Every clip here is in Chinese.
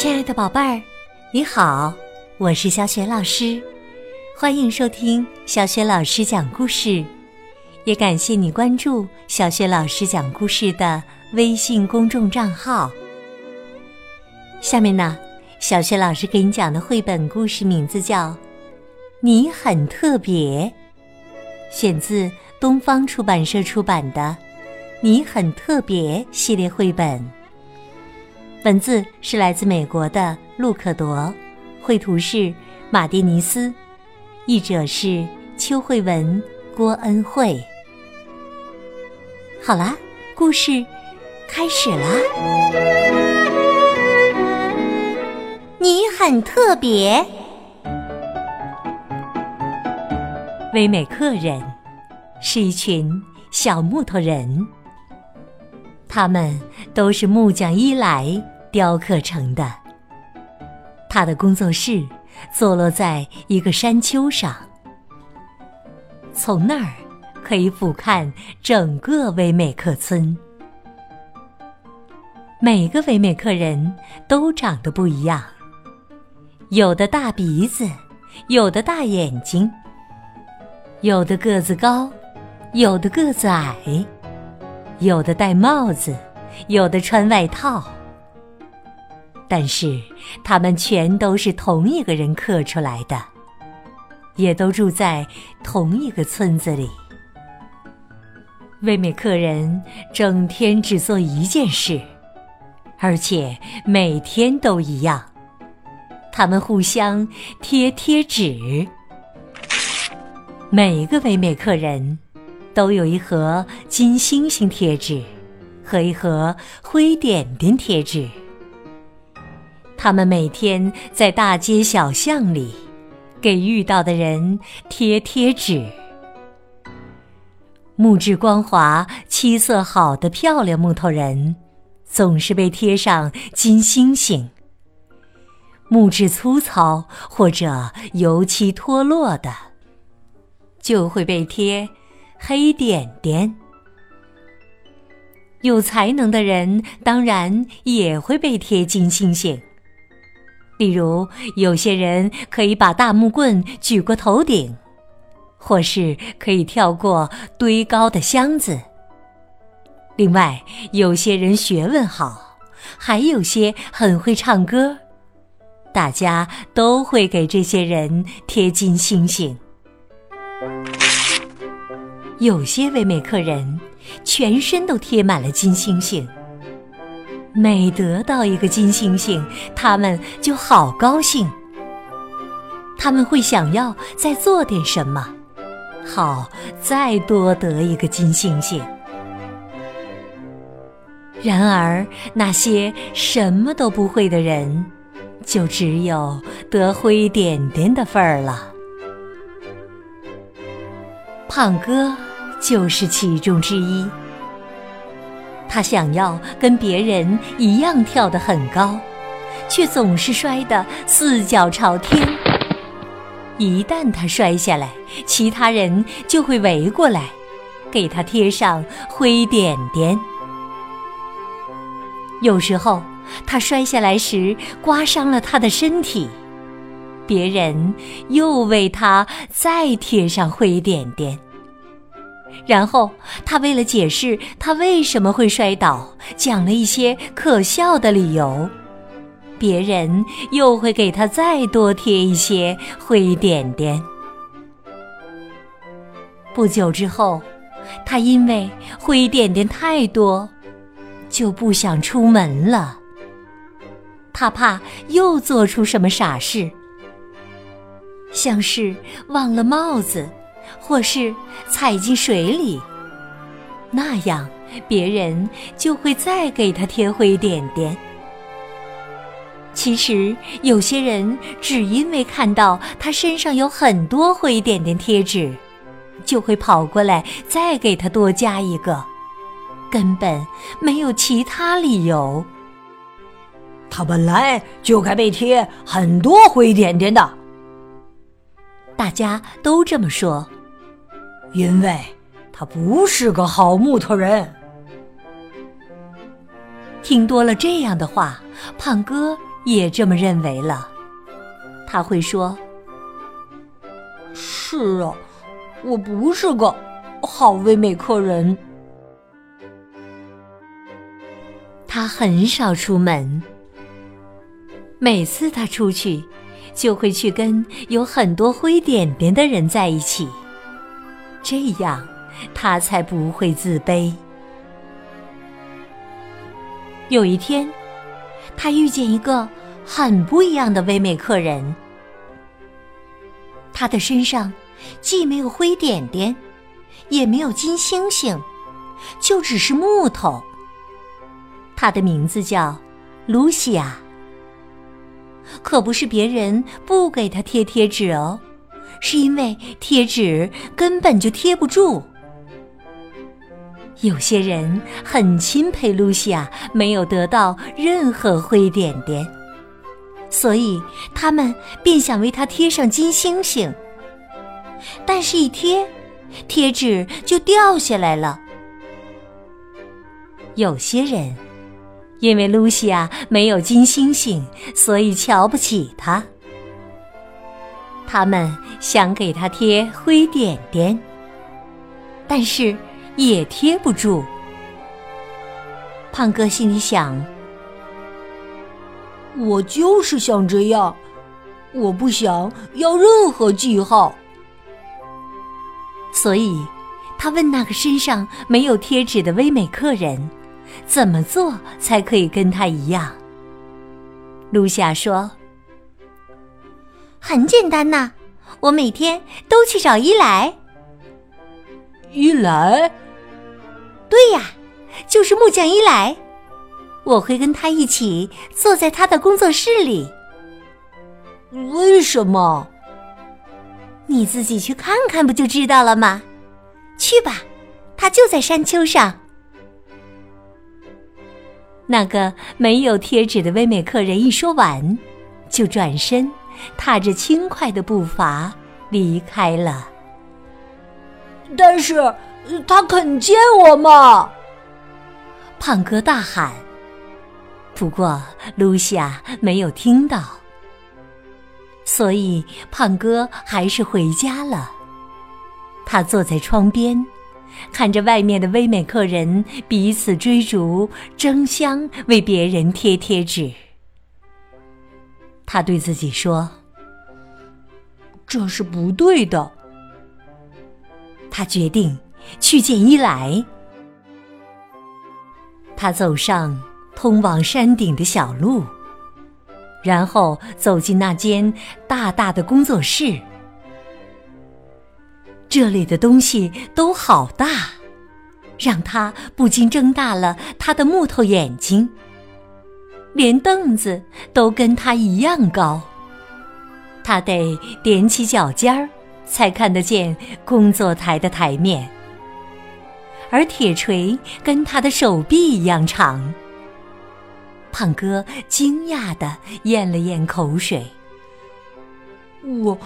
亲爱的宝贝儿，你好，我是小雪老师，欢迎收听小雪老师讲故事，也感谢你关注小雪老师讲故事的微信公众账号。下面呢，小雪老师给你讲的绘本故事名字叫《你很特别》，选自东方出版社出版的《你很特别》系列绘本。文字是来自美国的路可多，绘图是马蒂尼斯，译者是邱慧文、郭恩惠。好啦，故事开始啦！你很特别，威美克人是一群小木头人。他们都是木匠伊莱雕刻成的。他的工作室坐落在一个山丘上，从那儿可以俯瞰整个威美克村。每个威美克人都长得不一样，有的大鼻子，有的大眼睛，有的个子高，有的个子矮。有的戴帽子，有的穿外套，但是他们全都是同一个人刻出来的，也都住在同一个村子里。威美克人整天只做一件事，而且每天都一样，他们互相贴贴纸。每个威美克人。都有一盒金星星贴纸和一盒灰点点贴纸。他们每天在大街小巷里给遇到的人贴贴纸。木质光滑、漆色好的漂亮木头人，总是被贴上金星星；木质粗糙或者油漆脱落的，就会被贴。黑点点，有才能的人当然也会被贴金星星。例如，有些人可以把大木棍举过头顶，或是可以跳过堆高的箱子。另外，有些人学问好，还有些很会唱歌，大家都会给这些人贴金星星。有些唯美克人全身都贴满了金星星，每得到一个金星星，他们就好高兴。他们会想要再做点什么，好再多得一个金星星。然而，那些什么都不会的人，就只有得灰点点的份儿了。胖哥。就是其中之一。他想要跟别人一样跳得很高，却总是摔得四脚朝天。一旦他摔下来，其他人就会围过来，给他贴上灰点点。有时候他摔下来时刮伤了他的身体，别人又为他再贴上灰点点。然后，他为了解释他为什么会摔倒，讲了一些可笑的理由。别人又会给他再多贴一些灰点点。不久之后，他因为灰点点太多，就不想出门了。他怕又做出什么傻事，像是忘了帽子。或是踩进水里，那样别人就会再给他贴灰点点。其实有些人只因为看到他身上有很多灰点点贴纸，就会跑过来再给他多加一个，根本没有其他理由。他本来就该被贴很多灰点点的，大家都这么说。因为他不是个好木头人。听多了这样的话，胖哥也这么认为了。他会说：“是啊，我不是个好唯美客人。”他很少出门，每次他出去，就会去跟有很多灰点点的人在一起，这样他才不会自卑。有一天，他遇见一个很不一样的唯美客人，他的身上既没有灰点点，也没有金星星，就只是木头。他的名字叫露西亚，可不是别人不给他贴贴纸哦，是因为贴纸根本就贴不住。有些人很钦佩露西亚没有得到任何灰点点，所以他们便想为她贴上金星星。但是，一贴，贴纸就掉下来了。有些人。因为露西亚没有金星星，所以瞧不起她。他们想给他贴灰点点，但是也贴不住。胖哥心里想：“我就是想这样，我不想要任何记号。”所以，他问那个身上没有贴纸的唯美客人。怎么做才可以跟他一样？露夏说：“很简单呐，我每天都去找伊莱。伊莱，对呀，就是木匠伊莱。我会跟他一起坐在他的工作室里。为什么？你自己去看看不就知道了吗？去吧，他就在山丘上。”那个没有贴纸的唯美客人一说完，就转身，踏着轻快的步伐离开了。但是他肯见我吗？胖哥大喊。不过露西亚没有听到，所以胖哥还是回家了。他坐在窗边。看着外面的威美客人彼此追逐，争相为别人贴贴纸，他对自己说：“这是不对的。”他决定去见伊莱。他走上通往山顶的小路，然后走进那间大大的工作室。这里的东西都好大，让他不禁睁大了他的木头眼睛。连凳子都跟他一样高，他得踮起脚尖儿才看得见工作台的台面。而铁锤跟他的手臂一样长。胖哥惊讶的咽了咽口水：“我，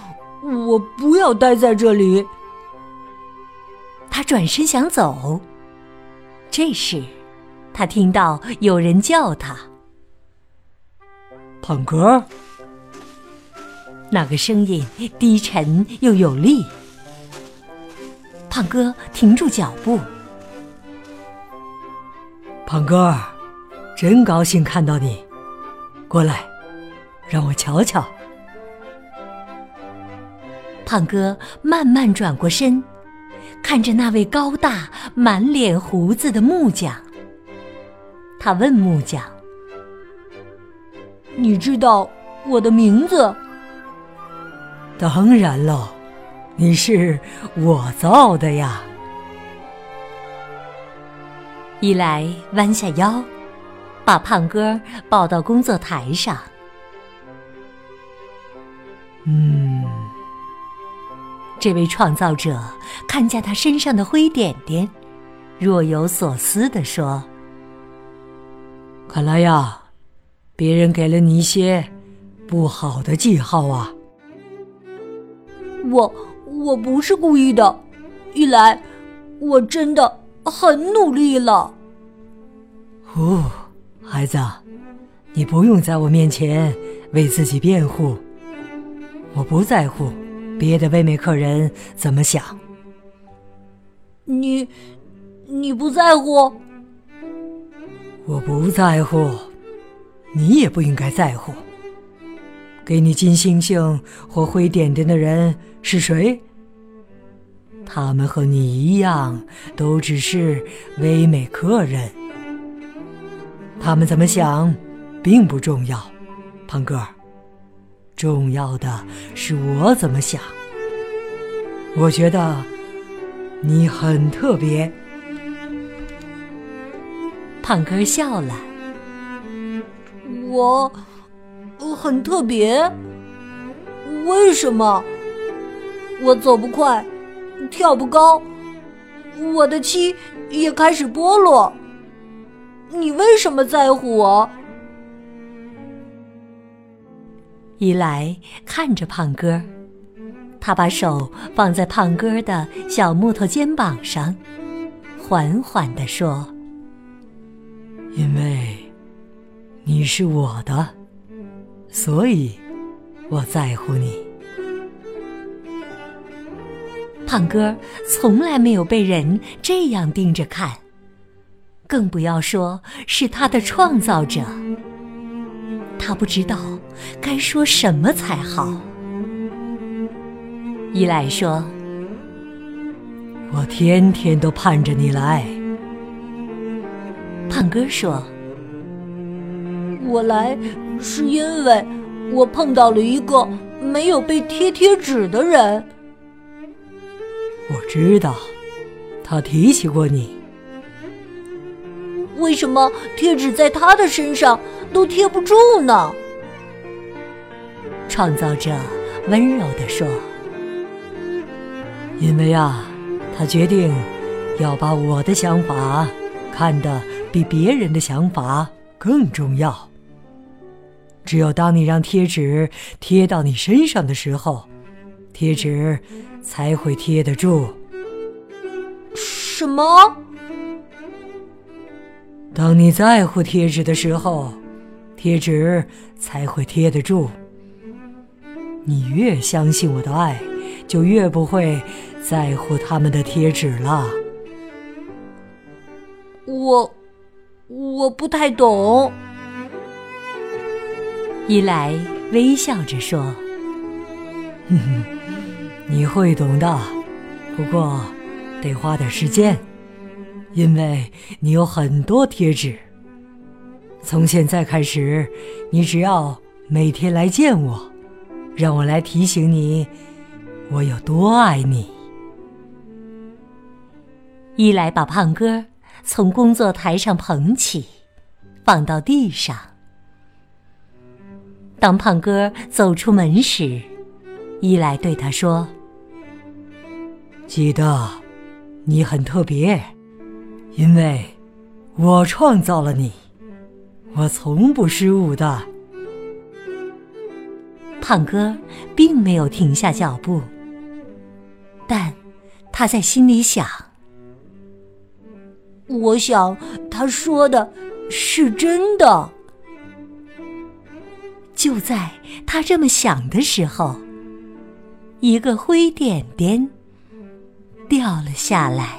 我不要待在这里。”他转身想走，这时，他听到有人叫他：“胖哥。”那个声音低沉又有力。胖哥停住脚步：“胖哥，真高兴看到你，过来，让我瞧瞧。”胖哥慢慢转过身。看着那位高大、满脸胡子的木匠，他问木匠：“你知道我的名字？”“当然了，你是我造的呀。”伊莱弯下腰，把胖哥抱到工作台上。嗯。这位创造者看见他身上的灰点点，若有所思地说：“看来呀，别人给了你一些不好的记号啊。”我我不是故意的，一来我真的很努力了。哦，孩子，你不用在我面前为自己辩护。我不在乎别的唯美客人怎么想。你，你不在乎？我不在乎，你也不应该在乎。给你金星星或灰点点的人是谁？他们和你一样，都只是唯美客人。他们怎么想，并不重要，胖哥。重要的是我怎么想。我觉得你很特别。胖哥笑了。我很特别？为什么？我走不快，跳不高，我的漆也开始剥落。你为什么在乎我？伊莱看着胖哥，他把手放在胖哥的小木头肩膀上，缓缓地说：“因为你是我的，所以我在乎你。”胖哥从来没有被人这样盯着看，更不要说是他的创造者。他不知道该说什么才好。伊莱说：“我天天都盼着你来。”胖哥说：“我来是因为我碰到了一个没有被贴贴纸的人。”我知道，他提起过你。为什么贴纸在他的身上都贴不住呢？创造者温柔地说：“因为啊，他决定要把我的想法看得比别人的想法更重要。只有当你让贴纸贴到你身上的时候，贴纸才会贴得住。”什么？当你在乎贴纸的时候，贴纸才会贴得住。你越相信我的爱，就越不会在乎他们的贴纸了。我我不太懂。伊莱微笑着说：“哼哼，你会懂的，不过得花点时间。”因为你有很多贴纸，从现在开始，你只要每天来见我，让我来提醒你我有多爱你。伊莱把胖哥从工作台上捧起，放到地上。当胖哥走出门时，伊莱对他说：“记得，你很特别。”因为，我创造了你，我从不失误的。胖哥并没有停下脚步，但他在心里想：我想他说的是真的。就在他这么想的时候，一个灰点点掉了下来。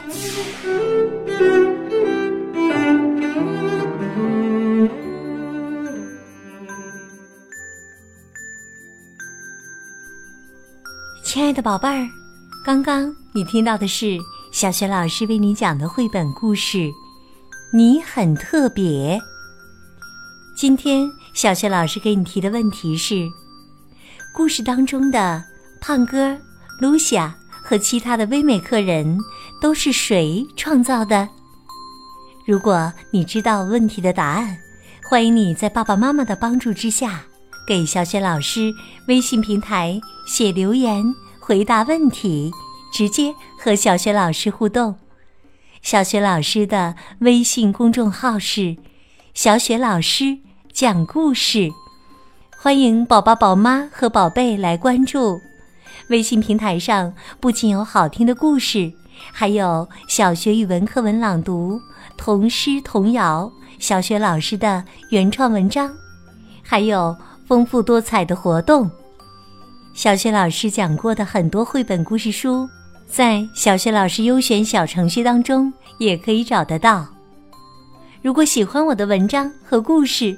亲爱的宝贝儿，刚刚你听到的是小雪老师为你讲的绘本故事《你很特别》。今天小雪老师给你提的问题是：故事当中的胖哥、露西亚和其他的唯美客人都是谁创造的？如果你知道问题的答案，欢迎你在爸爸妈妈的帮助之下，给小雪老师微信平台写留言。回答问题，直接和小雪老师互动。小雪老师的微信公众号是“小雪老师讲故事”，欢迎宝宝、宝妈和宝贝来关注。微信平台上不仅有好听的故事，还有小学语文课文朗读、童诗童谣、小学老师的原创文章。还有丰富多彩的活动。小学老师讲过的很多绘本故事书，在小学老师优选小程序当中也可以找得到。如果喜欢我的文章和故事，